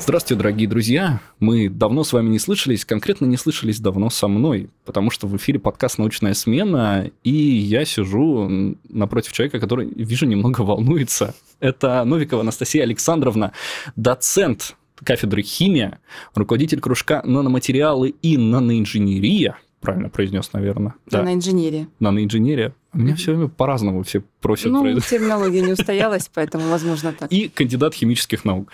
Здравствуйте, дорогие друзья. Мы давно с вами не слышались, конкретно не слышались давно со мной, потому что в эфире подкаст «Научная смена», и я сижу напротив человека, который, вижу, немного волнуется. Это Новикова Анастасия Александровна, доцент кафедры химия, руководитель кружка наноматериалы и наноинженерия, правильно произнес, наверное. Наноинженерия. Да. Наноинженерия. У меня все время по-разному все просят. Ну, терминология не устоялась, поэтому возможно так. И кандидат химических наук.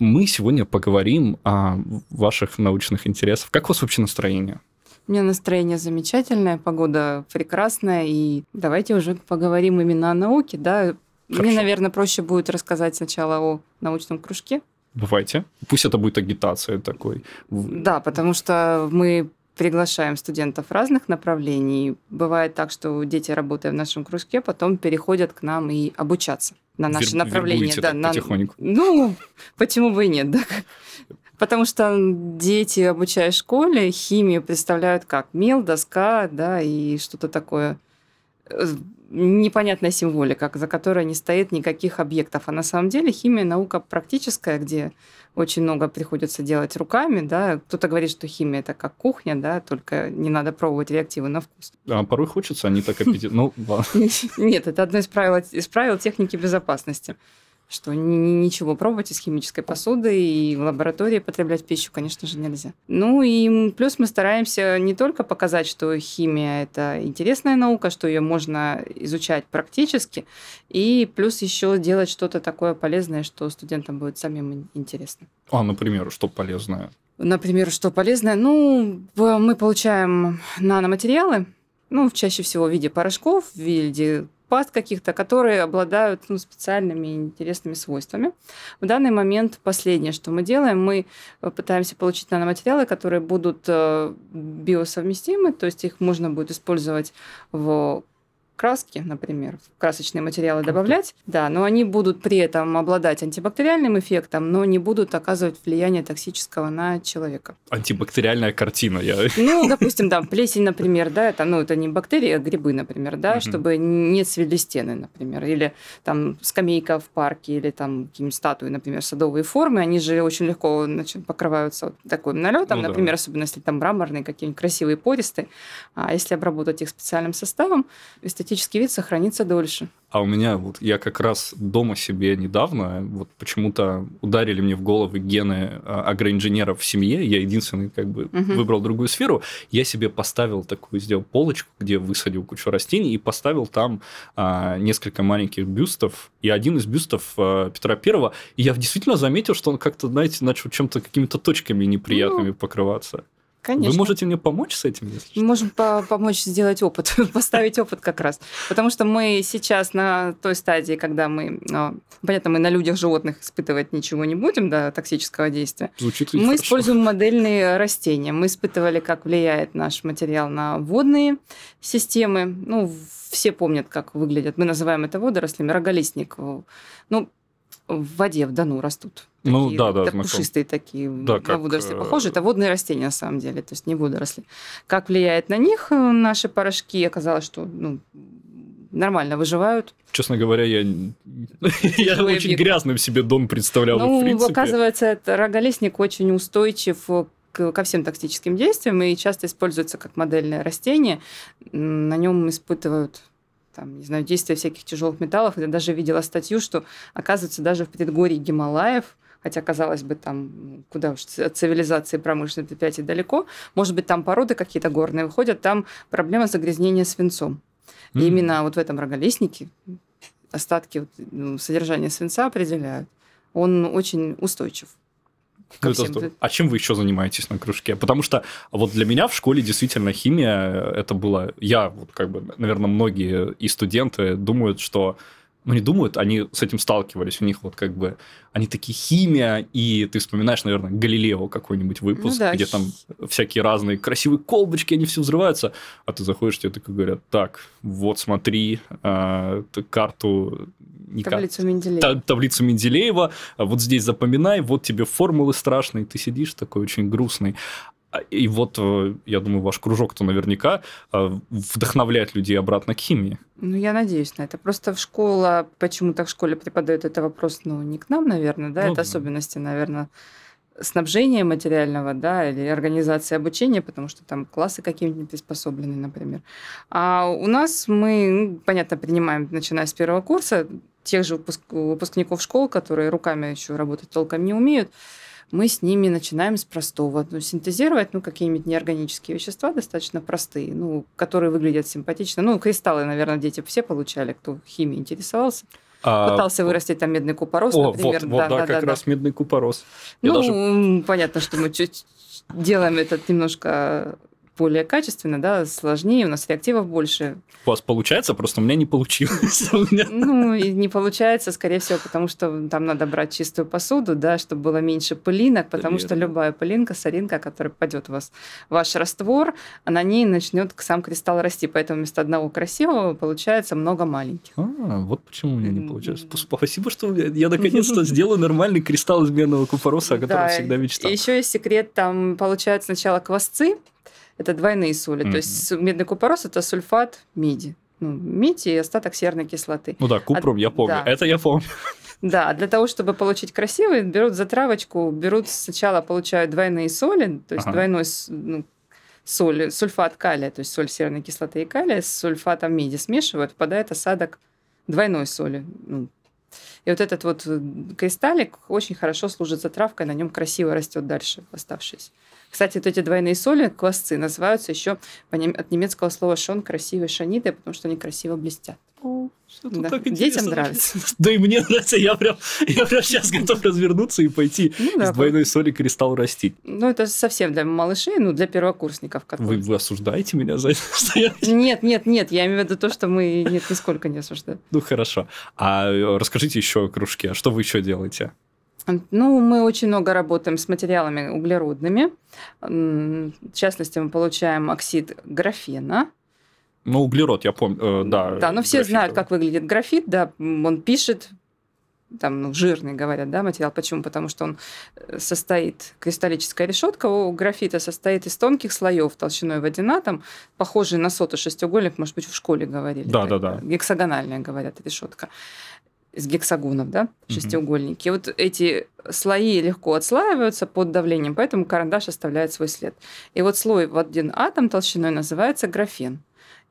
Мы сегодня поговорим о ваших научных интересах. Как у вас вообще настроение? У меня настроение замечательное, погода прекрасная, и давайте уже поговорим именно о науке, да. Хорошо. Мне, наверное, проще будет рассказать сначала о научном кружке. Давайте. Пусть это будет агитация такой. Да, потому что мы приглашаем студентов разных направлений. Бывает так, что дети, работая в нашем кружке, потом переходят к нам и обучаться на наше Вер, направление. Да, на... потихоньку. Ну, почему бы и нет, да? Потому что дети, обучая в школе, химию представляют как мел, доска, да, и что-то такое непонятная символика, за которой не стоит никаких объектов. А на самом деле химия наука практическая, где очень много приходится делать руками, да. Кто-то говорит, что химия это как кухня, да, только не надо пробовать реактивы на вкус. А порой хочется, они так аппетит. Ну, Нет, это одно из правил техники безопасности что ничего пробовать из химической посуды и в лаборатории потреблять пищу, конечно же, нельзя. Ну и плюс мы стараемся не только показать, что химия – это интересная наука, что ее можно изучать практически, и плюс еще делать что-то такое полезное, что студентам будет самим интересно. А, например, что полезное? Например, что полезное? Ну, мы получаем наноматериалы, ну, чаще всего в виде порошков, в виде паст каких-то, которые обладают ну, специальными интересными свойствами. В данный момент последнее, что мы делаем, мы пытаемся получить наноматериалы, которые будут э, биосовместимы, то есть их можно будет использовать в краски, например, красочные материалы добавлять, да, но они будут при этом обладать антибактериальным эффектом, но не будут оказывать влияние токсического на человека. Антибактериальная картина, я... Ну, допустим, да, плесень, например, да, это, ну, это не бактерии, а грибы, например, да, угу. чтобы не цвели стены, например, или там скамейка в парке, или там какие-нибудь статуи, например, садовые формы, они же очень легко значит, покрываются вот таким налетом, ну, например, да. особенно если там мраморные, какие-нибудь красивые пористые, а если обработать их специальным составом, эстетически эстетический вид сохранится дольше. А у меня вот я как раз дома себе недавно вот почему-то ударили мне в голову гены а, агроинженеров в семье. Я единственный как бы угу. выбрал другую сферу. Я себе поставил такую, сделал полочку, где высадил кучу растений и поставил там а, несколько маленьких бюстов. И один из бюстов а, Петра Первого. И я действительно заметил, что он как-то, знаете, начал чем-то какими-то точками неприятными ну, покрываться. Конечно. Вы можете мне помочь с этим? Если мы можем по помочь сделать опыт, поставить опыт как раз. Потому что мы сейчас на той стадии, когда мы, а, понятно, мы на людях, животных испытывать ничего не будем, да, токсического действия. Звучит мы хорошо. используем модельные растения. Мы испытывали, как влияет наш материал на водные системы. Ну, все помнят, как выглядят. Мы называем это водорослями. Роголистник. Ну, в воде, в Дону растут. Ну, такие, да, да, так, пушистые такие, да, на как... водоросли похожи. Это водные растения, на самом деле, то есть не водоросли. Как влияет на них э, наши порошки? Оказалось, что ну, нормально выживают. Честно говоря, я, я очень грязным себе дом представлял. Ну, оказывается, это роголистник очень устойчив ко всем токсическим действиям и часто используется как модельное растение. На нем испытывают там, не знаю, действия всяких тяжелых металлов. Я даже видела статью, что, оказывается, даже в предгорье Гималаев, хотя, казалось бы, там, куда уж от цивилизации промышленной предприятий далеко, может быть, там породы какие-то горные выходят, там проблема загрязнения свинцом. Mm-hmm. И именно вот в этом роголистнике остатки ну, содержания свинца определяют. Он очень устойчив. Ну, это, а чем вы еще занимаетесь на кружке? Потому что вот для меня в школе действительно химия это было... Я, вот как бы, наверное, многие и студенты думают, что ну, не думают, они с этим сталкивались. У них вот как бы, они такие химия, и ты вспоминаешь, наверное, Галилео какой-нибудь выпуск, ну, да. где там всякие разные красивые колбочки, они все взрываются, а ты заходишь, тебе такой говорят, так, вот смотри, э, карту... Не таблицу Менделеева. таблицу Менделеева, вот здесь запоминай, вот тебе формулы страшные, ты сидишь такой очень грустный. А, и вот, э, я думаю, ваш кружок-то наверняка э, вдохновляет людей обратно к химии. Ну, я надеюсь на это. Просто в школа, почему-то в школе преподают это вопрос, ну, не к нам, наверное, да, ну, это да. особенности, наверное, снабжения материального, да, или организации обучения, потому что там классы какие-нибудь приспособлены, например. А у нас мы, ну, понятно, принимаем, начиная с первого курса, тех же выпуск, выпускников школ, которые руками еще работать толком не умеют, мы с ними начинаем с простого. Ну, синтезировать ну, какие-нибудь неорганические вещества достаточно простые, ну, которые выглядят симпатично. Ну, кристаллы, наверное, дети все получали, кто химией интересовался. А, Пытался вырастить там медный купорос, о, например. Вот, вот да, да, как да, раз да. медный купорос. Я ну, даже... понятно, что мы чуть делаем это немножко более качественно, да, сложнее, у нас реактивов больше. У вас получается, просто у меня не получилось. Ну, не получается, скорее всего, потому что там надо брать чистую посуду, да, чтобы было меньше пылинок, потому что любая пылинка, соринка, которая попадет в вас, ваш раствор, на ней начнет сам кристалл расти, поэтому вместо одного красивого получается много маленьких. А, вот почему у меня не получается. Спасибо, что я наконец-то сделаю нормальный кристалл из медного купороса, о котором всегда мечтал. Еще есть секрет, там получают сначала квасцы, это двойные соли. Mm-hmm. То есть медный купорос это сульфат меди. Ну, медь и остаток серной кислоты. Ну да, купрум, а, я помню. Да. Это я помню. Да, для того, чтобы получить красивый, берут затравочку, берут сначала получают двойные соли, то есть ага. двойной ну, соль, сульфат калия, то есть соль серной кислоты и калия с сульфатом меди смешивают, попадает осадок двойной соли. Ну, и вот этот вот э, кристаллик очень хорошо служит затравкой, на нем красиво растет дальше оставшийся. Кстати, вот эти двойные соли, квасцы, называются еще от немецкого слова шон красивые шаниты, потому что они красиво блестят. да. так Детям нравится. Да и мне нравится. Я прям, я прям сейчас готов развернуться и пойти ну, да, из двойной соли кристалл растить. Ну, это совсем для малышей, ну, для первокурсников. Вы, вы осуждаете меня за это? Нет, нет, нет. Я имею в виду то, что мы нет, нисколько не осуждаем. Ну, хорошо. А э, расскажите еще о кружке. А что вы еще делаете? Ну, мы очень много работаем с материалами углеродными. В частности, мы получаем оксид графена. Ну, углерод, я помню, э, да. Да, но все графит. знают, как выглядит графит, да, он пишет, там, ну, жирный, говорят, да, материал. Почему? Потому что он э, состоит, кристаллическая решетка у графита состоит из тонких слоев толщиной в один атом, похожий на сотый шестиугольник, может быть, в школе говорили. Да, да, да. Гексагональная, говорят, решетка из гексагонов, да, шестиугольники. Mm-hmm. вот эти слои легко отслаиваются под давлением, поэтому карандаш оставляет свой след. И вот слой в один атом толщиной называется графен.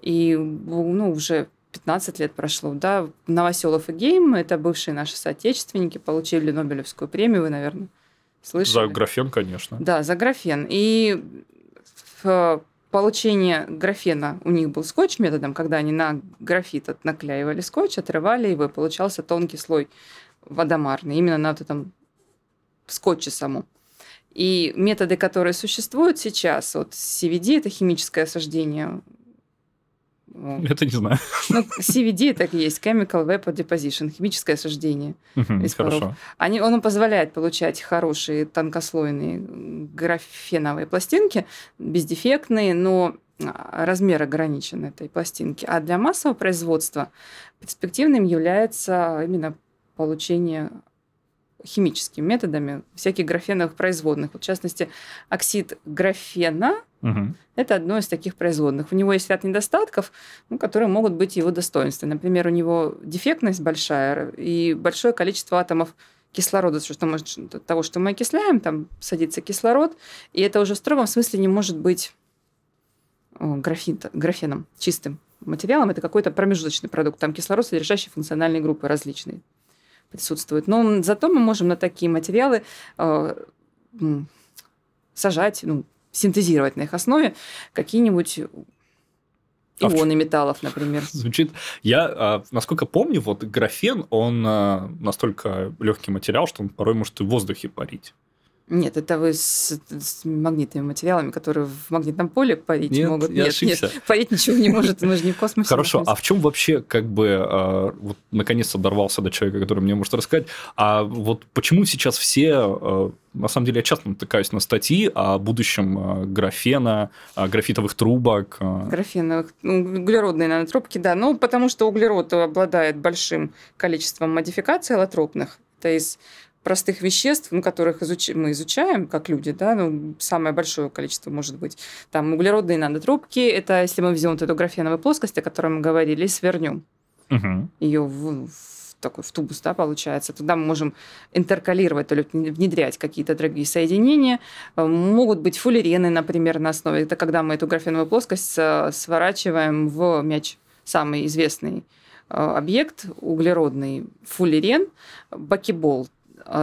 И ну, уже 15 лет прошло, да, Новоселов и Гейм, это бывшие наши соотечественники, получили Нобелевскую премию, вы, наверное, слышали. За графен, конечно. Да, за графен. И в получения графена у них был скотч методом, когда они на графит наклеивали скотч, отрывали его, и получался тонкий слой водомарный, именно на вот этом скотче самом. И методы, которые существуют сейчас, вот CVD – это химическое осаждение это не знаю. Ну, CVD так и есть, Chemical Vapor Deposition, химическое осаждение из паров. Они, он позволяет получать хорошие тонкослойные графеновые пластинки, бездефектные, но а, размер ограничен этой пластинки. А для массового производства перспективным является именно получение химическими методами всяких графеновых производных. Вот, в частности, оксид графена угу. – это одно из таких производных. У него есть ряд недостатков, ну, которые могут быть его достоинством. Например, у него дефектность большая и большое количество атомов кислорода, что мы, того, что мы окисляем, там садится кислород, и это уже в строгом смысле не может быть графит, графеном, чистым материалом. Это какой-то промежуточный продукт. Там кислород, содержащий функциональные группы различные присутствует. Но зато мы можем на такие материалы э, сажать, ну, синтезировать на их основе какие-нибудь а ионы металлов, например. Звучит. Я, а, насколько помню, вот графен, он а, настолько легкий материал, что он порой может и в воздухе парить. Нет, это вы с, с магнитными материалами, которые в магнитном поле парить нет, могут. Я нет, ошибся. нет, парить ничего не может, мы же не в космосе. Хорошо, а в чем вообще, как бы, э, вот наконец-то дорвался до человека, который мне может рассказать, а вот почему сейчас все, э, на самом деле, я часто натыкаюсь на статьи о будущем э, графена, графитовых трубок. Графеновых, ну, углеродные нанотрубки, да, ну, потому что углерод обладает большим количеством модификаций аллотропных, это из простых веществ, ну, которых изуч... мы изучаем как люди, да, ну, самое большое количество может быть. Там углеродные нанотропки, это если мы взяем вот эту графеновую плоскость, о которой мы говорили, и свернем Угу. ее в, в такой в тубус, да, получается. Тогда мы можем интеркалировать, то есть внедрять какие-то другие соединения. Э, Могут быть фуллерены, например, на основе. Это когда мы эту графеновую плоскость э, сворачиваем в мяч. Самый известный э, объект углеродный фуллерен, бакебол,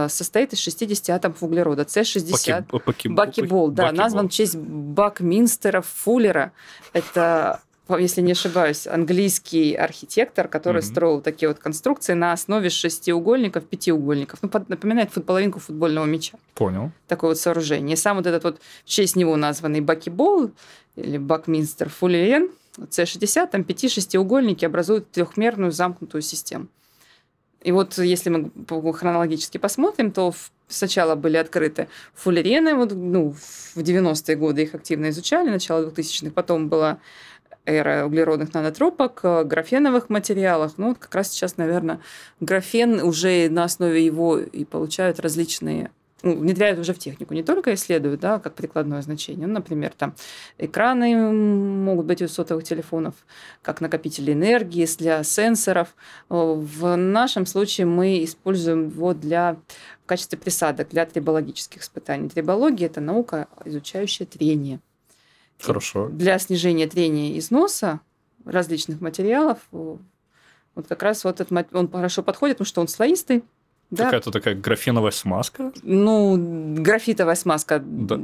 состоит из 60 атомов углерода. С60. Баки- баки- Бакебол, да, бакебол. назван в честь Бакминстера Фуллера. Это, если не ошибаюсь, английский архитектор, который Мгм. строил такие вот конструкции на основе шестиугольников, пятиугольников. Ну, напоминает половинку футбольного мяча. Понял. Такое вот сооружение. И сам вот этот вот в честь него названный Бакебол или Бакминстер Фуллерен С60, там пяти-шестиугольники образуют трехмерную замкнутую систему. И вот если мы хронологически посмотрим, то сначала были открыты фуллерены, вот, ну, в 90-е годы их активно изучали, начало 2000-х, потом была эра углеродных нанотропок, э, графеновых материалах. Ну, вот как раз сейчас, наверное, графен уже на основе его и получают различные ну, внедряют уже в технику, не только исследуют, да, как прикладное значение. Ну, например, там экраны могут быть у сотовых телефонов, как накопители энергии для сенсоров. В нашем случае мы используем его для в качестве присадок для трибологических испытаний. Трибология – это наука, изучающая трение. Хорошо. Для снижения трения износа различных материалов вот как раз вот этот он хорошо подходит, потому что он слоистый, да, Какая-то такая графеновая смазка. ну, графитовая смазка Да.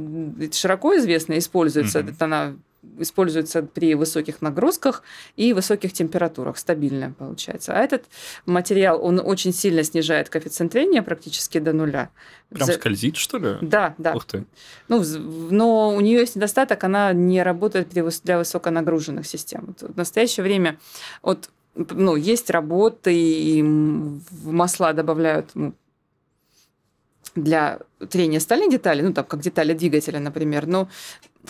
широко известна, используется. Это она используется при высоких нагрузках и высоких температурах, стабильная получается. А этот материал, он очень сильно снижает коэффициент трения практически до нуля. Прям За- скользит, что ли? Да, да. Ух ты. Ну, но у нее есть недостаток, она не работает для высоконагруженных систем. Вот В настоящее время вот, ну, есть работы, и в масла добавляют ну, для трения стальных деталей, ну, там, как детали двигателя, например, но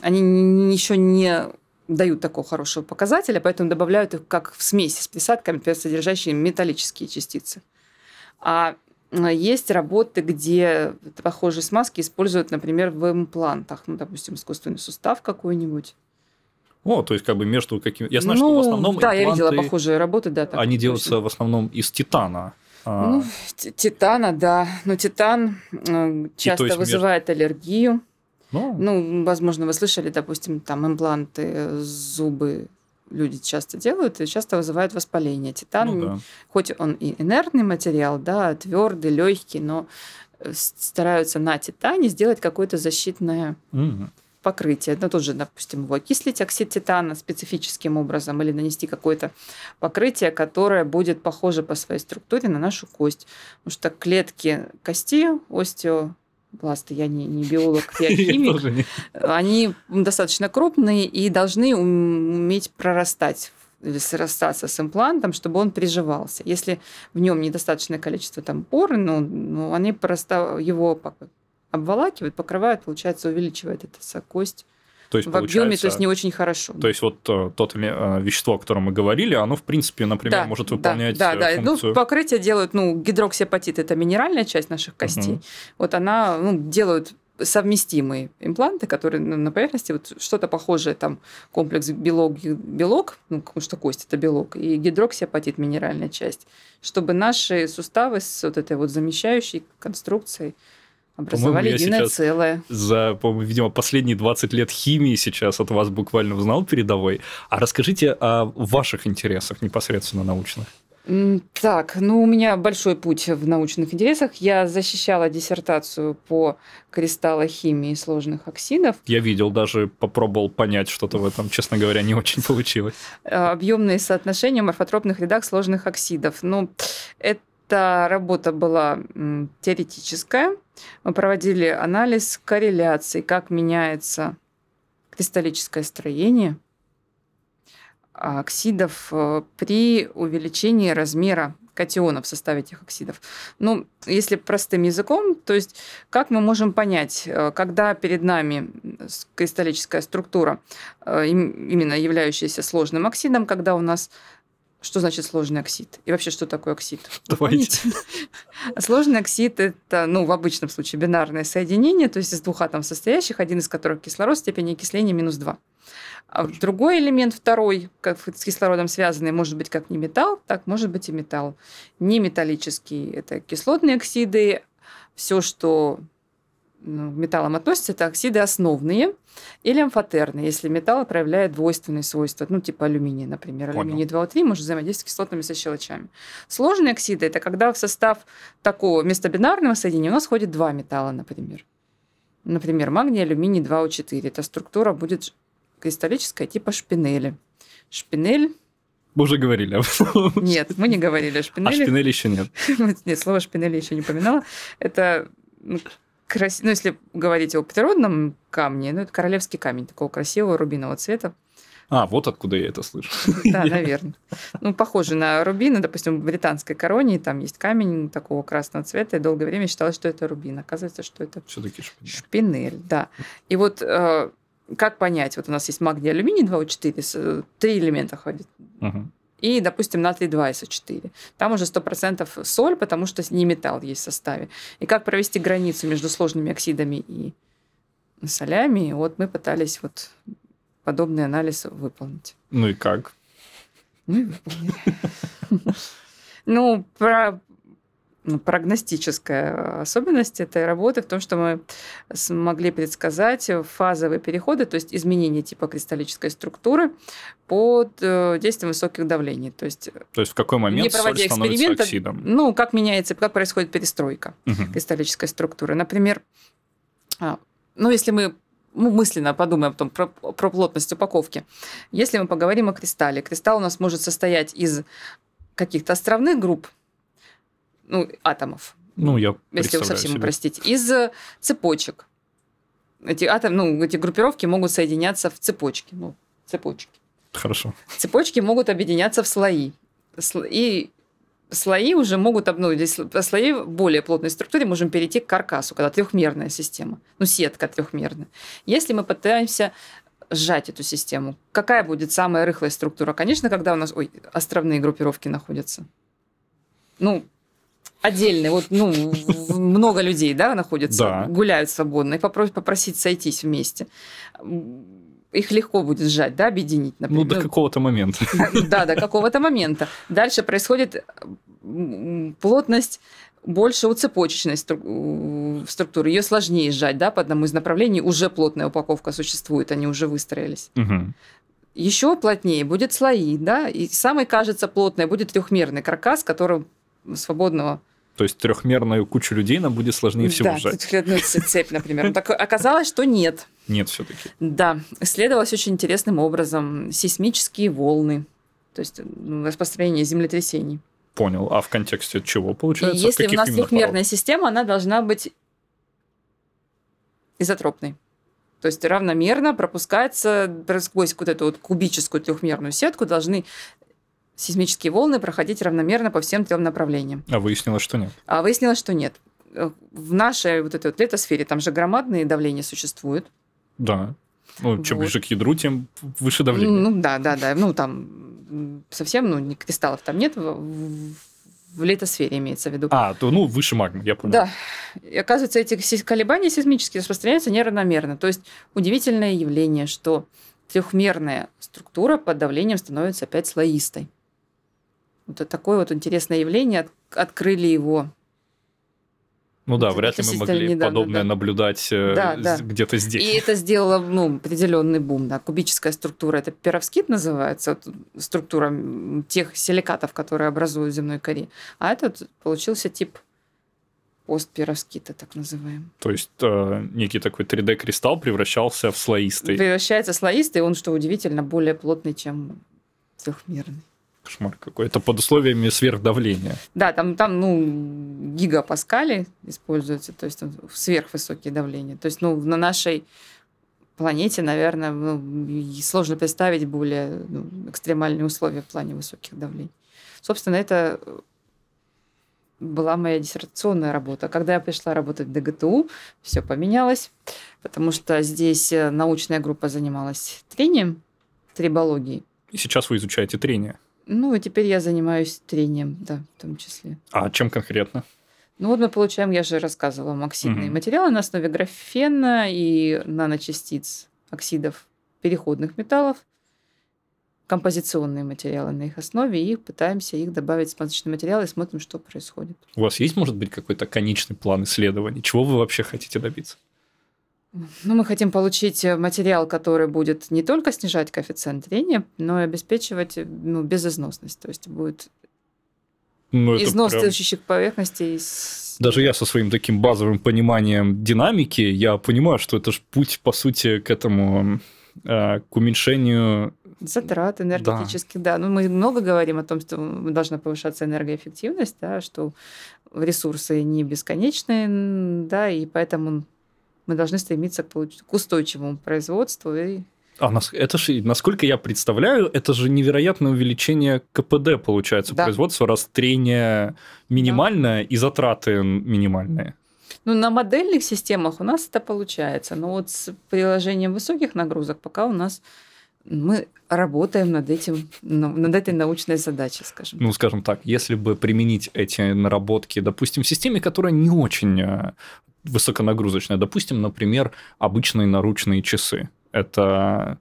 они еще не дают такого хорошего показателя, поэтому добавляют их как в смеси с присадками, содержащие металлические частицы. А м, есть работы, где похожие смазки используют, например, в имплантах, ну, допустим, искусственный сустав какой-нибудь. О, то есть как бы между какими... Я знаю, ну, что в основном да, я видела похожие работы, да. так они точно. делаются в основном из титана. А, Ну, титана, да. Но титан э, часто есть между- вызывает аллергию. ну, Ну, возможно, вы слышали, допустим, там импланты, э, зубы люди часто делают и часто вызывает воспаление. Титан, ну да. хоть он и инертный материал, да, твердый, легкий, но э, стараются на титане сделать какое-то защитное Мгм. Покрытие. Ну, тоже, допустим, его окислить, оксид титана специфическим образом, или нанести какое-то покрытие, которое будет похоже по своей структуре на нашу кость. Потому что клетки кости, остеобласты, я не, не биолог, я химик, они достаточно крупные и должны ум- уметь прорастать или срастаться с имплантом, чтобы он приживался. Если в нем недостаточное количество там пор, ну, ну они просто его обволакивают, покрывают, получается, увеличивается кость То есть, в объеме, то есть не очень хорошо. То есть вот э, тот эле- э, вещество, о котором мы говорили, оно, в принципе, например, может да, выполнять да, э, да. функцию... Ну, покрытие делают, ну, гидроксиапатит – это минеральная часть наших костей. Мгм. Вот она, ну, делают совместимые импланты, которые на поверхности вот что-то похожее, там комплекс белок, белок, ну, потому что кость это белок, и гидроксиапатит минеральная часть, чтобы наши суставы с вот этой вот замещающей конструкцией образовали единое целое. за, по-моему, видимо, последние 20 лет химии сейчас от вас буквально узнал передовой. А расскажите о ваших интересах непосредственно научных. Так, ну у меня большой путь в научных интересах. Я защищала диссертацию по кристаллохимии сложных оксидов. Я видел, даже попробовал понять что-то в этом, честно говоря, не очень получилось. Объемные соотношения морфотропных рядах сложных оксидов. Ну, эта работа была теоретическая. Мы проводили анализ корреляций, как меняется кристаллическое строение оксидов э, при увеличении размера катионов в составе этих оксидов. Ну, если простым языком, то есть как мы можем понять, э, когда перед нами кристаллическая структура, э, им- именно являющаяся сложным оксидом, когда у нас что значит сложный оксид? И вообще, что такое оксид? Давайте. Сложный оксид – это, ну, в обычном случае бинарное соединение, то есть из двух атомов состоящих, один из которых кислород, степень окисления минус 2. А другой элемент, второй, как с кислородом связанный, может быть как не металл, так может быть и металл. Не металлический – это кислотные оксиды, все, что металлам относится, это оксиды основные или амфотерные, если металл проявляет двойственные свойства, ну, типа алюминия, например. Понял. Алюминий 2O3 может взаимодействовать с кислотными сощелочами. Сложные оксиды – это когда в состав такого местобинарного соединения у нас входит два металла, например. Например, магний, алюминий 2O4. Эта структура будет кристаллическая, типа шпинели. Шпинель мы уже говорили об этом. Нет, мы не говорили о шпинели. А шпинели еще нет. Нет, слово шпинели еще не упоминала. Это ну, крас... ну, если говорить о природном камне, ну, это королевский камень такого красивого рубинового цвета. А, вот откуда я это слышу. Да, наверное. Ну, похоже на рубины, допустим, в британской короне, там есть камень такого красного цвета, и долгое время считалось, что это рубин. Оказывается, что это все-таки шпинель. Шпинель, да. И вот э, как понять, вот у нас есть магний, алюминий 2O4, три элемента ходит. Угу и, допустим, натрий 2СО4. Там уже 100% соль, потому что не металл есть в составе. И как провести границу между сложными оксидами и солями, вот мы пытались вот подобный анализ выполнить. Ну и как? Ну и выполнили. Ну, про прогностическая особенность этой работы в том, что мы смогли предсказать фазовые переходы, то есть изменение типа кристаллической структуры под э, действием высоких давлений. То есть, то есть в какой момент не соль становится оксидом? Ну, как меняется, как происходит перестройка угу. кристаллической структуры. Например, а, ну, если мы ну, мысленно подумаем потом про, про плотность упаковки. Если мы поговорим о кристалле, кристалл у нас может состоять из каких-то островных групп, ну, атомов. Ну, я Если вы совсем себе. упростить. Из э, цепочек. Эти, атом, ну, эти группировки могут соединяться в цепочки. Ну, цепочки. Хорошо. Цепочки могут объединяться в слои. И слои уже могут, ну, здесь слои в более плотной структуре можем перейти к каркасу, когда трехмерная система, ну, сетка трехмерная. Если мы пытаемся сжать эту систему, какая будет самая рыхлая структура? Конечно, когда у нас ой, островные группировки находятся. Ну, отдельные, вот, ну, много людей, да, находятся, да. гуляют свободно, и попросить сойтись вместе. Их легко будет сжать, да, объединить, например. Ну, до какого-то момента. Да, до какого-то момента. Дальше происходит плотность больше у цепочечной структуры. Ее сложнее сжать, да, по одному из направлений. Уже плотная упаковка существует, они уже выстроились. Угу. Еще плотнее будет слои, да, и самый, кажется, плотный будет трехмерный каркас, который свободного то есть трехмерную кучу людей нам будет сложнее всего да, сжать. Да, цепь, например. Так оказалось, что нет. Нет все-таки. Да, исследовалось очень интересным образом сейсмические волны, то есть распространение землетрясений. Понял. А в контексте чего получается? И если у нас трехмерная система, она должна быть изотропной. То есть равномерно пропускается сквозь вот эту вот кубическую трехмерную сетку должны сейсмические волны проходить равномерно по всем трем направлениям. А выяснилось, что нет? А выяснилось, что нет. В нашей вот этой вот летосфере там же громадные давления существуют. Да. Ну, чем вот. ближе к ядру, тем выше давление. Ну, да, да, да. Ну, там совсем, ну, кристаллов там нет, в, в литосфере имеется в виду. А, то, ну, выше магмы, я понял. Да. И оказывается, эти колебания сейсмические распространяются неравномерно. То есть удивительное явление, что трехмерная структура под давлением становится опять слоистой. Вот такое вот интересное явление, открыли его. Ну да, вряд ли мы могли недавно, подобное да. наблюдать э, да, да. где-то здесь. И это сделало ну, определенный бум. Да. Кубическая структура, это перовскит называется, структура тех силикатов, которые образуют земной коре. А этот получился тип постперовскита, так называемый. То есть э, некий такой 3D-кристалл превращался в слоистый. Превращается в слоистый, он, что удивительно, более плотный, чем трехмерный. Кошмар какой. Это под условиями сверхдавления. Да, там, там ну, гигапаскали используются, то есть сверхвысокие давления. То есть, ну, на нашей планете, наверное, ну, сложно представить более ну, экстремальные условия в плане высоких давлений. Собственно, это была моя диссертационная работа. Когда я пришла работать в ДГТУ, все поменялось, потому что здесь научная группа занималась трением, трибологией. И сейчас вы изучаете трение. Ну, и теперь я занимаюсь трением, да, в том числе. А чем конкретно? Ну вот мы получаем, я же рассказывала, оксидные угу. материалы на основе графена и наночастиц оксидов переходных металлов, композиционные материалы на их основе, и пытаемся их добавить в смазочный материал и смотрим, что происходит. У вас есть, может быть, какой-то конечный план исследований? Чего вы вообще хотите добиться? Ну, мы хотим получить э, материал, который будет не только снижать коэффициент трения, но и обеспечивать ну, безызносность. То есть будет ну, износ прям... поверхностей. Даже я со своим таким базовым пониманием динамики, я понимаю, что это же путь, по сути, к этому, э, к уменьшению... Затрат энергетических, да. да. Ну, мы много говорим о том, что должна повышаться энергоэффективность, да, что ресурсы не бесконечные, да, и поэтому мы должны стремиться к устойчивому производству и а это же, насколько я представляю, это же невероятное увеличение КПД получается да. производства, раз трение минимальное да. и затраты минимальные. Ну, на модельных системах у нас это получается, но вот с приложением высоких нагрузок пока у нас мы работаем над этим, над этой научной задачей, скажем. Ну, скажем так, если бы применить эти наработки, допустим, в системе, которая не очень э, высоконагрузочная. Допустим, например, обычные наручные часы. Это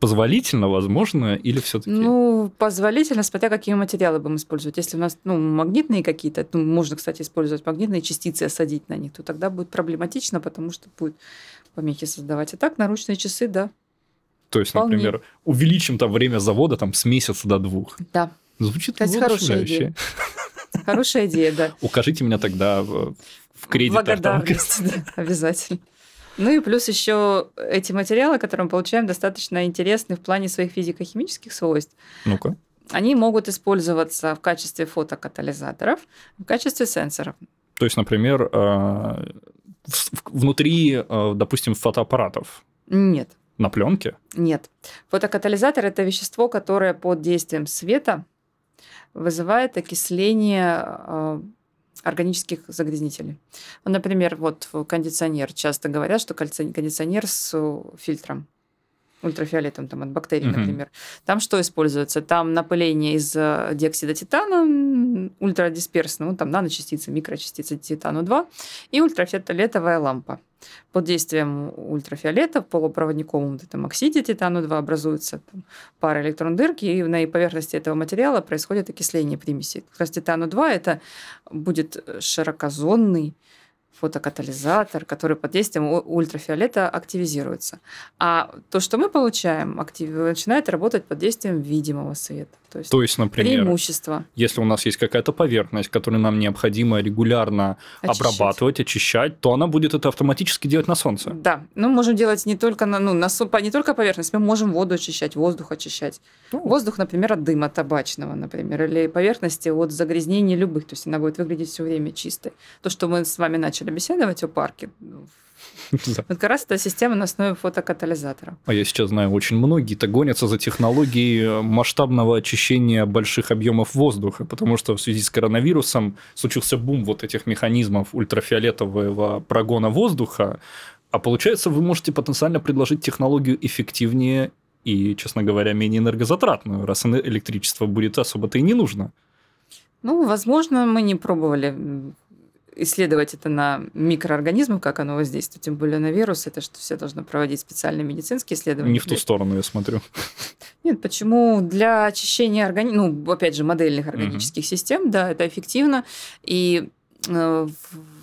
позволительно, возможно, или все-таки? Ну, позволительно, смотря какие материалы будем использовать. Если у нас ну, магнитные какие-то, ну, можно, кстати, использовать магнитные частицы, осадить на них, то тогда будет проблематично, потому что будет помехи создавать. А так наручные часы, да. То есть, Вполне. например, увеличим там время завода там, с месяца до двух. Да. Звучит Кстати, хорошая идея. Хорошая идея, да. Укажите меня тогда в кредитах. Благодарность, да, обязательно. Ну и плюс еще эти материалы, которые мы получаем, достаточно интересны в плане своих физико-химических свойств. Ну-ка. Они могут использоваться в качестве фотокатализаторов, в качестве сенсоров. То есть, например, э, внутри, э, допустим, фотоаппаратов? Нет. На пленке? Нет. Фотокатализатор это вещество, которое под действием света вызывает окисление э, органических загрязнителей. Например, вот кондиционер. Часто говорят, что кондиционер с фильтром ультрафиолетом там, от бактерий, угу. например. Там что используется? Там напыление из э, диоксида титана, ультрадисперсный, ну, там наночастицы, микрочастицы титану-2 и ультрафиолетовая лампа. Под действием ультрафиолета в полупроводниковом вот этом оксиде титану-2 образуется там, пара электрон дырки, и на поверхности этого материала происходит окисление примесей. Как раз титану-2 это будет широкозонный фотокатализатор, который под действием ультрафиолета активизируется. А то, что мы получаем, актив... начинает работать под действием видимого света. То есть, то есть например, преимущество. если у нас есть какая-то поверхность, которую нам необходимо регулярно очищать. обрабатывать, очищать, то она будет это автоматически делать на солнце. Да, ну можем делать не только на, ну, на не только поверхность, мы можем воду очищать, воздух очищать. Ну. Воздух, например, от дыма табачного, например, или поверхности от загрязнений любых, то есть она будет выглядеть все время чистой. То, что мы с вами начали беседовать о парке, вот как раз эта система на основе фотокатализатора. А я сейчас знаю, очень многие-то гонятся за технологией масштабного очищения больших объемов воздуха, потому что в связи с коронавирусом случился бум вот этих механизмов ультрафиолетового прогона воздуха, а получается, вы можете потенциально предложить технологию эффективнее и, честно говоря, менее энергозатратную, раз электричество будет особо-то и не нужно. Ну, возможно, мы не пробовали исследовать это на микроорганизмах, как оно воздействует, тем более на вирус, это что все должно проводить специальные медицинские исследования. Не в ту сторону, я смотрю. Нет, почему? Для очищения организма, ну, опять же, модельных органических угу. систем, да, это эффективно. И э,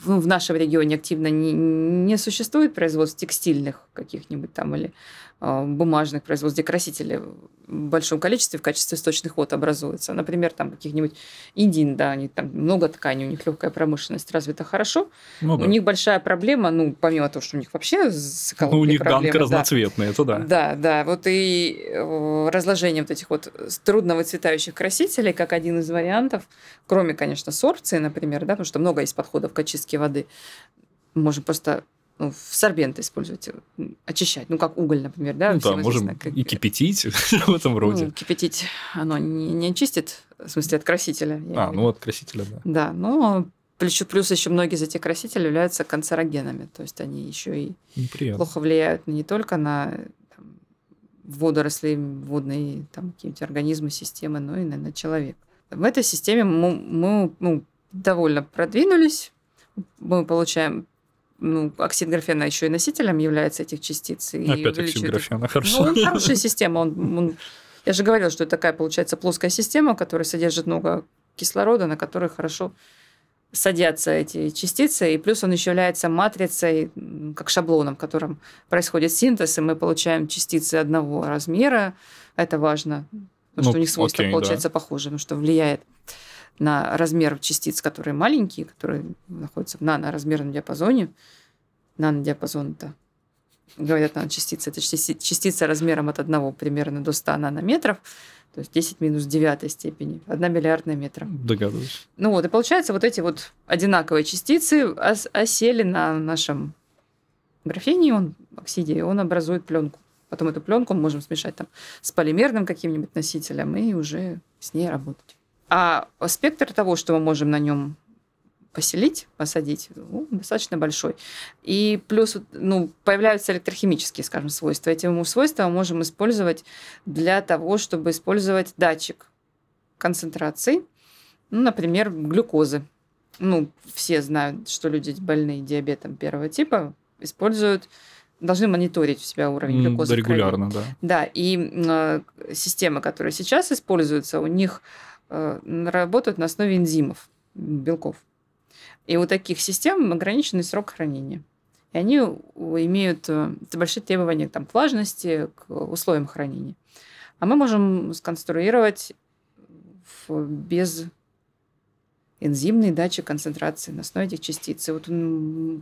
в, в нашем регионе активно не, не существует производства текстильных каких-нибудь там или бумажных производств, где красители в большом количестве в качестве источных вод образуются. Например, там каких-нибудь Индин, да, они там много тканей, у них легкая промышленность развита хорошо. Ну, да. У них большая проблема, ну, помимо того, что у них вообще с ну, у них проблемы, ганка да. разноцветная, это да. Да, да, вот и э, разложение вот этих вот трудно выцветающих красителей, как один из вариантов, кроме, конечно, сорбции, например, да, потому что много есть подходов к очистке воды. Можем просто ну, в сорбенты использовать, очищать. Ну, как уголь, например, да? Ну, да, можем как... и кипятить в этом роде. Ну, кипятить оно не, не очистит, в смысле, от красителя. А, ну, от красителя, да. Да, но плюс, плюс еще многие из этих красителей являются канцерогенами, то есть они еще и Неприятно. плохо влияют не только на там, водоросли, водные там какие-нибудь организмы, системы, ну и, наверное, человек. В этой системе мы, мы ну, довольно продвинулись. Мы получаем ну, оксид графена еще и носителем является этих частиц. И Опять оксид графена, хорошо. Ну, хорошая система. Он, он, я же говорила, что это такая, получается, плоская система, которая содержит много кислорода, на которой хорошо садятся эти частицы, и плюс он еще является матрицей, как шаблоном, в котором происходит синтез, и мы получаем частицы одного размера. Это важно, потому ну, что у них свойства окей, получается да. похожи, потому что влияет на размер частиц, которые маленькие, которые находятся в наноразмерном диапазоне. Нанодиапазон это говорят наночастицы, это частица размером от 1 примерно до 100 нанометров, то есть 10 минус 9 степени, 1 миллиардная метра. Догадываюсь. Ну вот, и получается, вот эти вот одинаковые частицы осели на нашем графене, он, оксиде, и он образует пленку. Потом эту пленку мы можем смешать там с полимерным каким-нибудь носителем и уже с ней работать. А спектр того, что мы можем на нем поселить, посадить, ну, достаточно большой. И плюс ну, появляются электрохимические, скажем, свойства. Эти свойства мы можем использовать для того, чтобы использовать датчик концентрации, ну, например, глюкозы. Ну, все знают, что люди больные диабетом первого типа используют должны мониторить у себя уровень глюкозы. Да, регулярно, да. Да, и э, системы, которые сейчас используются, у них работают на основе энзимов, белков. И у таких систем ограниченный срок хранения. И они имеют э, большие требования там, к влажности, к условиям хранения. А мы можем сконструировать без энзимный датчик концентрации на основе этих частиц. И вот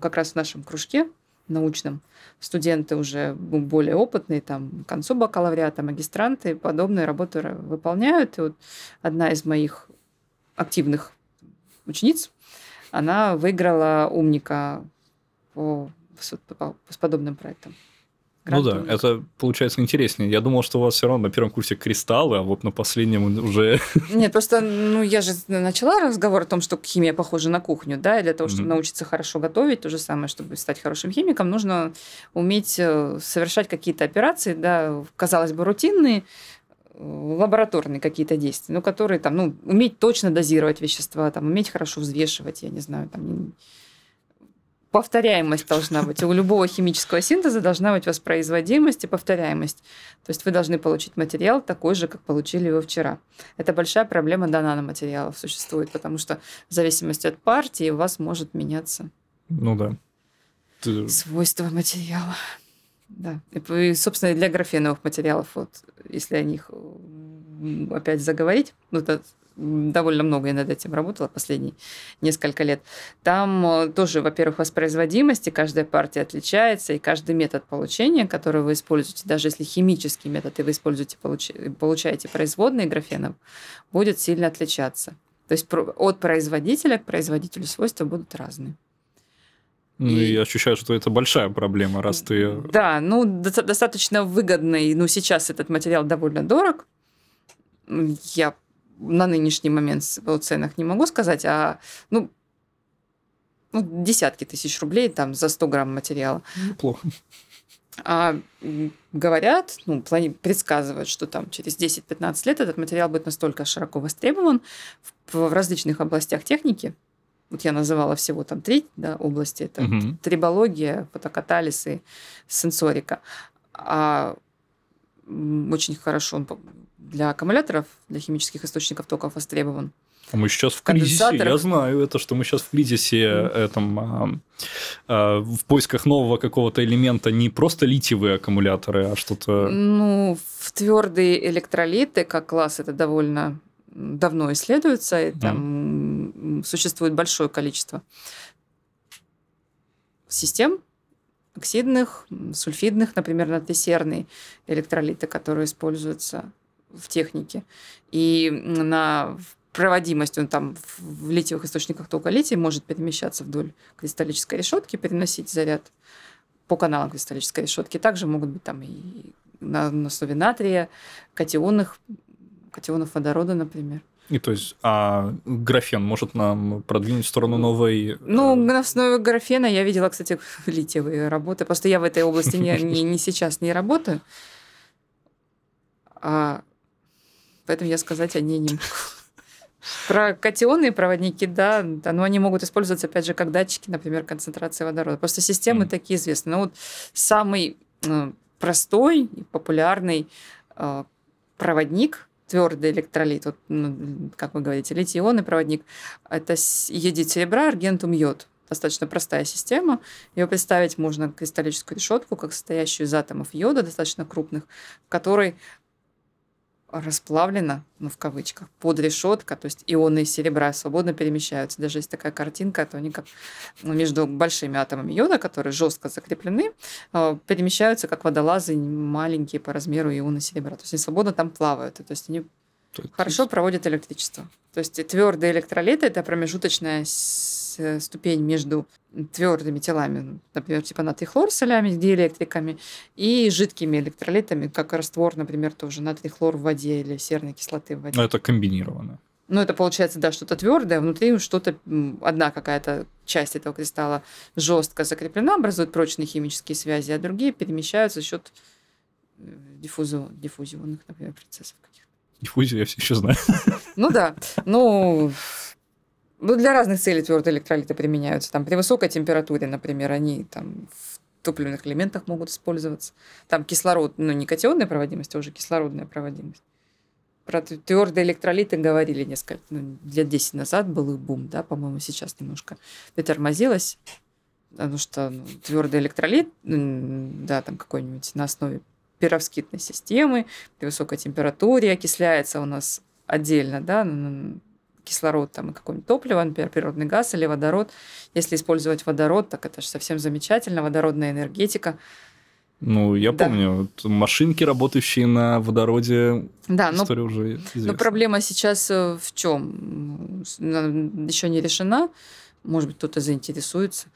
как раз в нашем кружке научном студенты уже более опытные, там, к концу бакалавриата, магистранты подобные работы выполняют. И вот одна из моих активных учениц она выиграла умника по, по, с подобным ну да, это получается интереснее. Я думал, что у вас все равно на первом курсе кристаллы, а вот на последнем уже... Нет, просто ну, я же начала разговор о том, что химия похожа на кухню, да, и для того, чтобы mm-hmm. научиться хорошо готовить, то же самое, чтобы стать хорошим химиком, нужно уметь э, совершать какие-то операции, да, казалось бы, рутинные, лабораторные какие-то действия, ну, которые там, ну, уметь точно дозировать вещества, там, уметь хорошо взвешивать, я не знаю, там, повторяемость должна быть. У любого химического синтеза должна быть воспроизводимость и повторяемость. То есть вы должны получить материал такой же, как получили его вчера. Это большая проблема до наноматериалов существует, потому что в зависимости от партии у вас может меняться ну да. Ты... свойства материала. Да. И, собственно, для графеновых материалов, вот, если о них опять заговорить, ну, это довольно много я над этим работала последние несколько лет. Там э, тоже, во-первых, воспроизводимость, и каждая партия отличается, и каждый метод получения, который вы используете, даже если химический метод, и вы используете, получаете производные графенов, будет сильно отличаться. То есть от производителя к производителю свойства будут разные. Ну, и... я ощущаю, что это большая проблема, раз ты... Да, ну, до- достаточно выгодный. Ну, сейчас этот материал довольно дорог. Я на нынешний момент о ценах не могу сказать, а, ну, ну, десятки тысяч рублей там за 100 грамм материала. Неплохо. А говорят, ну, плани- предсказывают, что там через 10-15 лет этот материал будет настолько широко востребован в, в различных областях техники, вот я называла всего там три да, области. Это угу. трибология, фотокатализ и сенсорика. А очень хорошо он для аккумуляторов, для химических источников токов востребован. А мы сейчас в кризисе, я знаю это, что мы сейчас в кризисе mm. этом, а, а, в поисках нового какого-то элемента не просто литиевые аккумуляторы, а что-то... Ну, в твердые электролиты, как класс, это довольно давно исследуется, и там mm. существует большое количество систем оксидных, сульфидных, например, натрисерные электролиты, которые используются в технике. И на проводимость, он там в литиевых источниках тока литий может перемещаться вдоль кристаллической решетки, переносить заряд по каналам кристаллической решетки. Также могут быть там и на основе натрия, катионных катионов водорода, например. И то есть, а графен может нам продвинуть в сторону новой... Ну, на основе графена я видела, кстати, литиевые работы. Просто я в этой области не, не, не сейчас не работаю. А, поэтому я сказать о ней не могу. Про катионные проводники, да, да, но они могут использоваться, опять же, как датчики, например, концентрации водорода. Просто системы mm. такие известны. Но вот самый э, простой и популярный э, проводник, твердый электролит, вот, ну, как вы говорите, литий-ионный проводник, это едит серебра, аргентум, йод. Достаточно простая система. Ее представить можно кристаллическую решетку, как состоящую из атомов йода, достаточно крупных, в которой расплавлено, ну, в кавычках, под решетка, то есть ионы серебра свободно перемещаются. Даже есть такая картинка, то они как ну, между большими атомами йода, которые жестко закреплены, э, перемещаются как водолазы маленькие по размеру ионы серебра. То есть они свободно там плавают. То есть они хорошо проводят электричество. То есть твердые электролиты это промежуточная Э, ступень между твердыми телами, например, типа натрий хлор солями, диэлектриками, и жидкими электролитами, как раствор, например, тоже натрий хлор в воде или серной кислоты в воде. Но это комбинировано. Ну, это получается, да, что-то твердое, внутри что-то, одна какая-то часть этого кристалла жестко закреплена, образует прочные химические связи, а другие перемещаются за счет э, диффузу, диффузионных, например, процессов каких-то. Диффузию я все еще знаю. Ну да. Ну, ну, для разных целей твердые электролиты применяются. Там при высокой температуре, например, они там в топливных элементах могут использоваться. Там кислород, ну, не катионная проводимость, а уже кислородная проводимость. Про твердые электролиты говорили несколько, ну, лет 10 назад был их бум, да, по-моему, сейчас немножко притормозилось, потому что ну, твердый электролит, да, там какой-нибудь на основе перовскитной системы при высокой температуре окисляется у нас отдельно, да, кислород там, и какое-нибудь топливо, например, природный газ или водород. Если использовать водород, так это же совсем замечательно, водородная энергетика. Ну, я да. помню, машинки, работающие на водороде, да, история но, уже известна. Но проблема сейчас э, в чем? Еще не решена. Может быть, кто-то заинтересуется.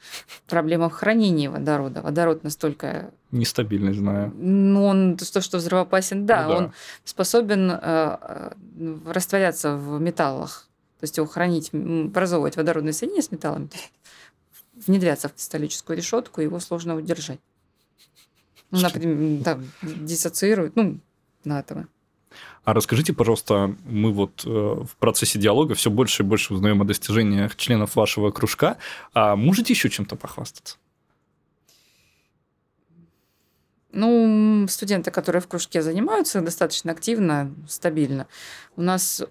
Проблема в хранении водорода. Водород настолько... Нестабильный, знаю. Ну, он то, что взрывоопасен, да, ну, да. он способен э, э, растворяться в металлах то есть его хранить, образовывать водородное соединение с металлами, внедряться в кристаллическую решетку, его сложно удержать. Ну, например, да, диссоциирует, ну, на атомы. А расскажите, пожалуйста, мы вот э, в процессе диалога все больше и больше узнаем о достижениях членов вашего кружка. А можете еще чем-то похвастаться? Ну, студенты, которые в кружке занимаются достаточно активно, стабильно. У нас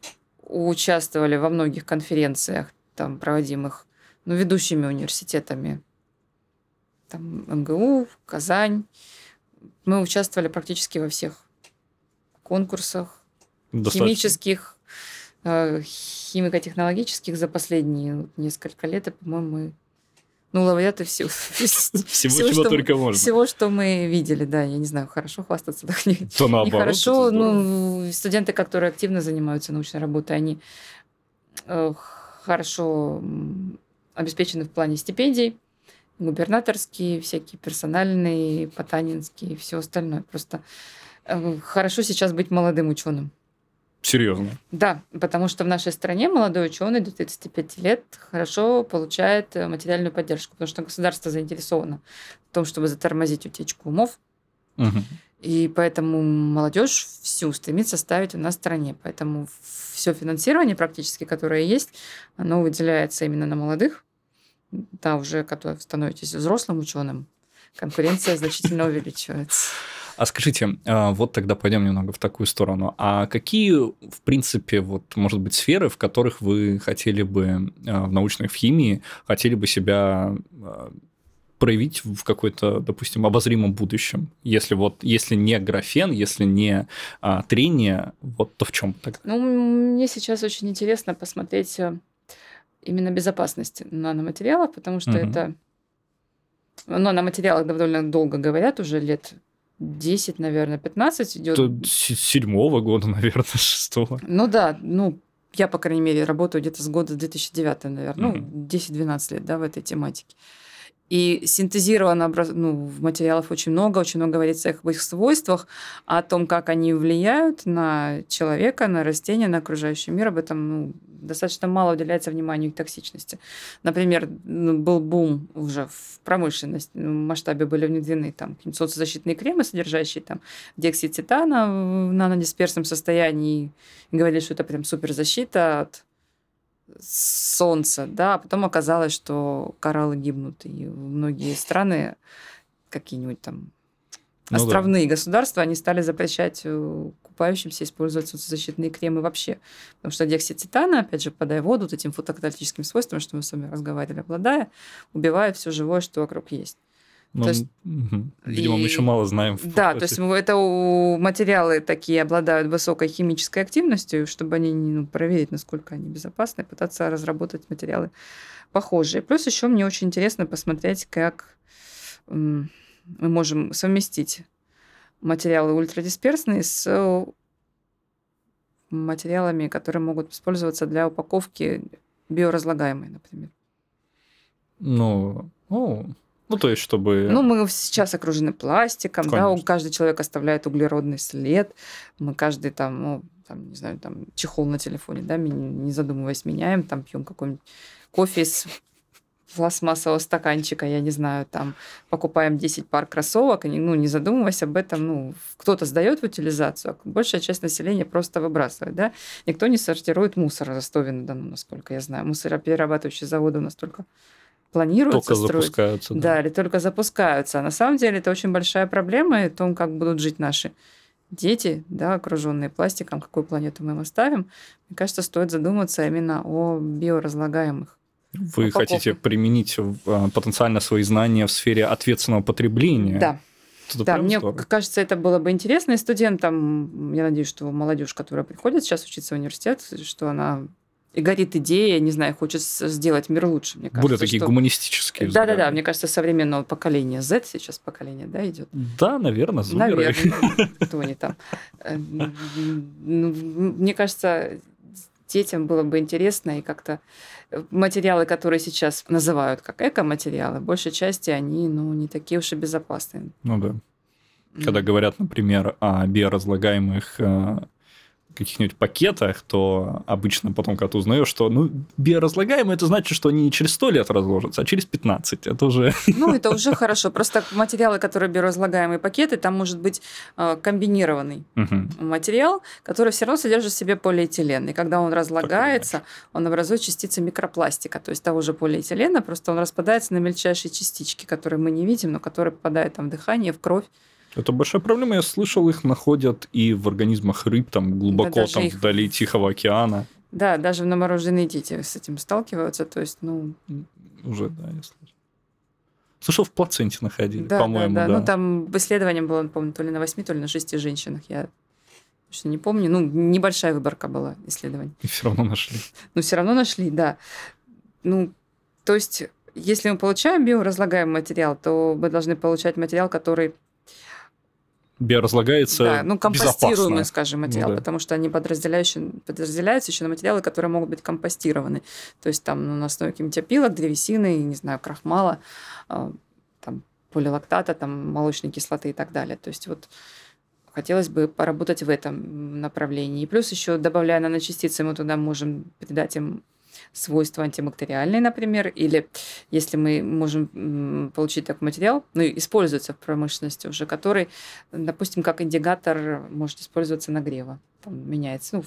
участвовали во многих конференциях, там, проводимых ну, ведущими университетами. Там МГУ, Казань. Мы участвовали практически во всех конкурсах Достаточно. химических, э, химико-технологических за последние несколько лет, и, по-моему, мы ну, лауреаты всего, всего, всего чего что, только можно. Всего, что мы видели, да. Я не знаю, хорошо хвастаться, так не, То наоборот, хорошо. Ну, студенты, которые активно занимаются научной работой, они э, хорошо обеспечены в плане стипендий, губернаторские, всякие персональные, потанинские и все остальное. Просто э, хорошо сейчас быть молодым ученым. Серьезно? Да, потому что в нашей стране молодой ученый до 35 лет хорошо получает э, материальную поддержку, потому что государство заинтересовано в том, чтобы затормозить утечку умов. Угу. И поэтому молодежь всю стремится ставить у нас в стране. Поэтому все финансирование практически, которое есть, оно выделяется именно на молодых. Да, уже когда становитесь взрослым ученым, конкуренция значительно увеличивается. А скажите, а, вот тогда пойдем немного в такую сторону. А какие, в принципе, вот, может быть, сферы, в которых вы хотели бы а, в научной в химии, хотели бы себя а, проявить в какой-то, допустим, обозримом будущем? Если вот, если не графен, если не а, трение, вот то в чем тогда? Ну, мне сейчас очень интересно посмотреть э, именно безопасность наноматериалов, потому что угу. это ну, наноматериалах довольно долго говорят, уже лет 10, наверное, 15 идет. седьмого года, наверное, шестого. Ну да, ну, я, по крайней мере, работаю где-то с года 2009, наверное, mm-hmm. ну, 10-12 лет, да, в этой тематике. И синтезировано ну, в материалах очень много, очень много говорится об их свойствах, о том, как они влияют на человека, на растения, на окружающий мир. Об этом ну, достаточно мало уделяется вниманию к токсичности. Например, ну, был бум уже в промышленности, в масштабе были внедрены там солнцезащитные кремы, содержащие там диоксид титана в нанодисперсном состоянии, и говорили, что это прям суперзащита от солнца, да, а потом оказалось, что кораллы гибнут, и многие страны, какие-нибудь там ну, островные да. государства, они стали запрещать э, купающимся использовать солнцезащитные кремы вообще. Потому что диоксид титана, опять же, попадая в воду, вот этим фотокаталитическим свойством, что мы с вами разговаривали, обладая, убивает все живое, что вокруг есть. Ну, то есть, угу. Видимо, и... мы еще мало знаем. Да, то есть это материалы такие обладают высокой химической активностью, чтобы они ну, проверить, насколько они безопасны, пытаться разработать материалы похожие. Плюс еще мне очень интересно посмотреть, как мы можем совместить материалы ультрадисперсные с материалами, которые могут использоваться для упаковки биоразлагаемой, например. Ну, ну, ну, то есть, чтобы... Ну, мы сейчас окружены пластиком, Конечно. да, каждый человек оставляет углеродный след, мы каждый там, ну, там, не знаю, там, чехол на телефоне, да, не задумываясь, меняем, там, пьем какой-нибудь кофе из пластмассового стаканчика, я не знаю, там, покупаем 10 пар кроссовок, и, ну, не задумываясь об этом, ну, кто-то сдает в утилизацию, а большая часть населения просто выбрасывает, да. Никто не сортирует мусор Ростове-на-Дону, насколько я знаю. Мусороперерабатывающие заводы у нас только планируется только строить. запускаются. Да. да, или только запускаются. А на самом деле это очень большая проблема и том, как будут жить наши дети, да, окруженные пластиком, какую планету мы им оставим. Мне кажется, стоит задуматься именно о биоразлагаемых вы упаковках. хотите применить а, потенциально свои знания в сфере ответственного потребления? Да. Это да, мне здорово. кажется, это было бы интересно и студентам. Я надеюсь, что молодежь, которая приходит сейчас учиться в университет, что она и горит идея, не знаю, хочет сделать мир лучше, мне кажется. Более такие что... гуманистические Да-да-да, мне кажется, современного поколения Z сейчас поколение, да, идет? Да, наверное, зумеры. Наверное, кто они там. Э, ну, мне кажется, детям было бы интересно и как-то материалы, которые сейчас называют как эко-материалы, большей части они, ну, не такие уж и безопасные. Ну да. Когда говорят, например, о биоразлагаемых э, каких-нибудь пакетах, то обычно потом, когда ты узнаешь, что ну, биоразлагаемые, это значит, что они не через 100 лет разложатся, а через 15. Это уже... Ну, это уже хорошо. Просто материалы, которые биоразлагаемые пакеты, там может быть э, комбинированный угу. материал, который все равно содержит в себе полиэтилен. И когда он разлагается, он образует частицы микропластика, то есть того же полиэтилена, просто он распадается на мельчайшие частички, которые мы не видим, но которые попадают там в дыхание, в кровь. Это большая проблема. Я слышал, их находят и в организмах рыб, там глубоко, да, там их... вдали Тихого океана. Да, даже новорожденные дети с этим сталкиваются. То есть, ну... Уже, да, я слышал. Слышал, в плаценте находили, да, по-моему, да, да. да. Ну, там исследование было, помню, то ли на 8, то ли на 6 женщинах. Я что не помню. Ну, небольшая выборка была исследований. И все равно нашли. Ну, все равно нашли, да. Ну, то есть, если мы получаем биоразлагаемый материал, то мы должны получать материал, который биоразлагается Да, ну, компостируемый, скажем, материал, ну, да. потому что они подразделяются, подразделяются еще на материалы, которые могут быть компостированы. То есть там ну, на основе каких-нибудь опилок, древесины, не знаю, крахмала, а, там, полилактата, там, молочной кислоты и так далее. То есть вот хотелось бы поработать в этом направлении. И плюс еще добавляя наночастицы, мы туда можем придать им свойства антибактериальные, например, или если мы можем получить такой материал, ну, используется в промышленности уже, который, допустим, как индикатор может использоваться нагрева. Там меняется, ну,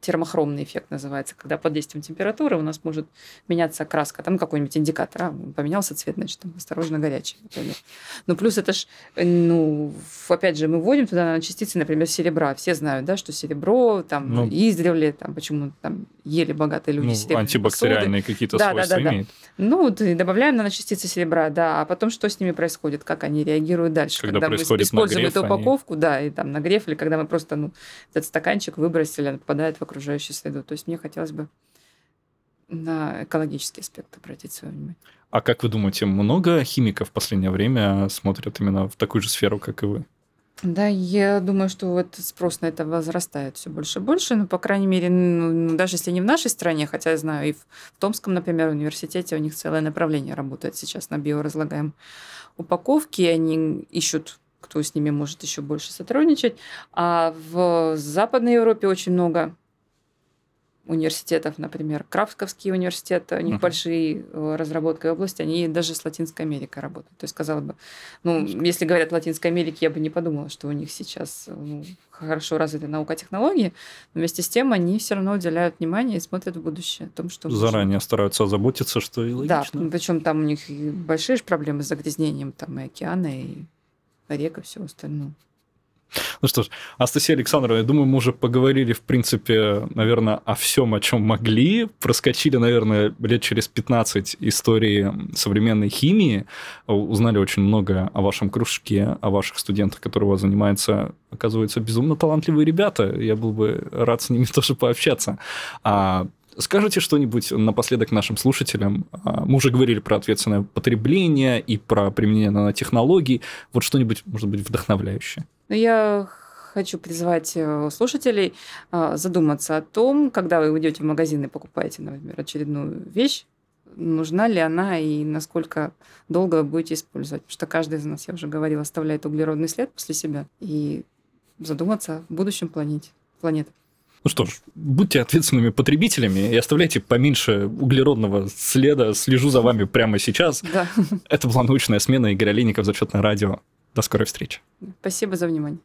термохромный эффект называется, когда под действием температуры у нас может меняться краска, там какой-нибудь индикатор, а, поменялся цвет, значит, там осторожно горячий. Например. Ну, плюс это ж, ну, опять же, мы вводим туда частицы, например, серебра. Все знают, да, что серебро, там, ну, издревле, там, почему там ели богатые люди ну, серебряные антибактериальные какие-то да, свойства да, да, имеют. Да. Ну, ты добавляем наночастицы серебра, да, а потом что с ними происходит, как они реагируют дальше. Когда, когда мы используем нагрев, эту упаковку, они... да, и там нагрев, или когда мы просто, ну, этот стаканчик выбросили, он попадает в окружающую среду. То есть мне хотелось бы на экологический аспект обратить свое внимание. А как вы думаете, много химиков в последнее время смотрят именно в такую же сферу, как и вы? Да, я думаю, что вот спрос на это возрастает все больше и больше. Ну, по крайней мере, ну, даже если не в нашей стране, хотя я знаю, и в, Томском, например, университете у них целое направление работает сейчас на биоразлагаемом упаковке. Они ищут кто с ними может еще больше сотрудничать. А в Западной Европе очень много университетов, например, Крафтковский университет, у них uh-huh. большие э, разработки в области, они даже с Латинской Америкой работают. То есть, сказала бы, ну, если говорят Латинской Америке, я бы не подумала, что у них сейчас ну, хорошо развита наука технологии, но вместе с тем они все равно уделяют внимание и смотрят в будущее о том, что... Заранее можно... стараются заботиться, что и логично. Да, причем там у них большие проблемы с загрязнением, там и океаны, и рек и все остальное. Ну что ж, Анастасия Александровна, я думаю, мы уже поговорили, в принципе, наверное, о всем, о чем могли. Проскочили, наверное, лет через 15 истории современной химии. Узнали очень много о вашем кружке, о ваших студентах, которые у вас занимаются. Оказывается, безумно талантливые ребята. Я был бы рад с ними тоже пообщаться. А Скажите что-нибудь напоследок нашим слушателям. А, мы уже говорили про ответственное потребление и про применение нанотехнологий. Вот что-нибудь, может быть, вдохновляющее. Ну, я хочу призвать э, слушателей а, задуматься о том, когда вы идете в магазин и покупаете, например, очередную вещь, нужна ли она и насколько долго вы будете использовать. Потому что каждый из нас, я уже говорила, оставляет углеродный след после себя. И задуматься о будущем планете. планеты. Ну что ж, будьте ответственными потребителями и оставляйте поменьше углеродного следа. Слежу за вами прямо сейчас. Да. Это была научная смена Игоря Олейников, зачетное радио. До скорой встречи. Спасибо за внимание.